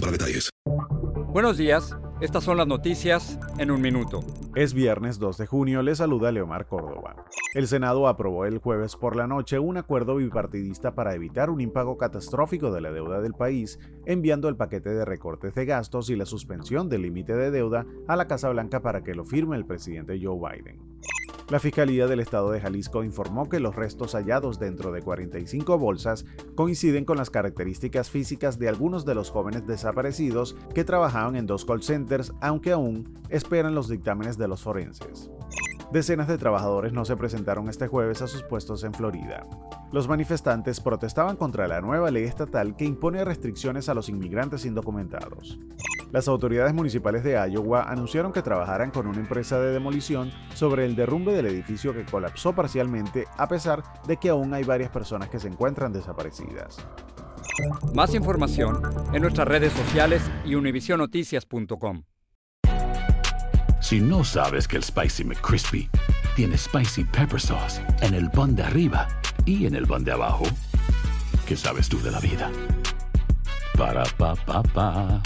para detalles. Buenos días. Estas son las noticias en un minuto. Es viernes 2 de junio, le saluda Leomar Córdoba. El Senado aprobó el jueves por la noche un acuerdo bipartidista para evitar un impago catastrófico de la deuda del país, enviando el paquete de recortes de gastos y la suspensión del límite de deuda a la Casa Blanca para que lo firme el presidente Joe Biden. La Fiscalía del Estado de Jalisco informó que los restos hallados dentro de 45 bolsas coinciden con las características físicas de algunos de los jóvenes desaparecidos que trabajaban en dos call centers, aunque aún esperan los dictámenes de los forenses. Decenas de trabajadores no se presentaron este jueves a sus puestos en Florida. Los manifestantes protestaban contra la nueva ley estatal que impone restricciones a los inmigrantes indocumentados. Las autoridades municipales de Iowa anunciaron que trabajarán con una empresa de demolición sobre el derrumbe del edificio que colapsó parcialmente a pesar de que aún hay varias personas que se encuentran desaparecidas. Más información en nuestras redes sociales y univisionoticias.com. Si no sabes que el Spicy McCrispy tiene Spicy Pepper Sauce en el pan de arriba y en el pan de abajo, ¿qué sabes tú de la vida? Para, pa, pa, pa.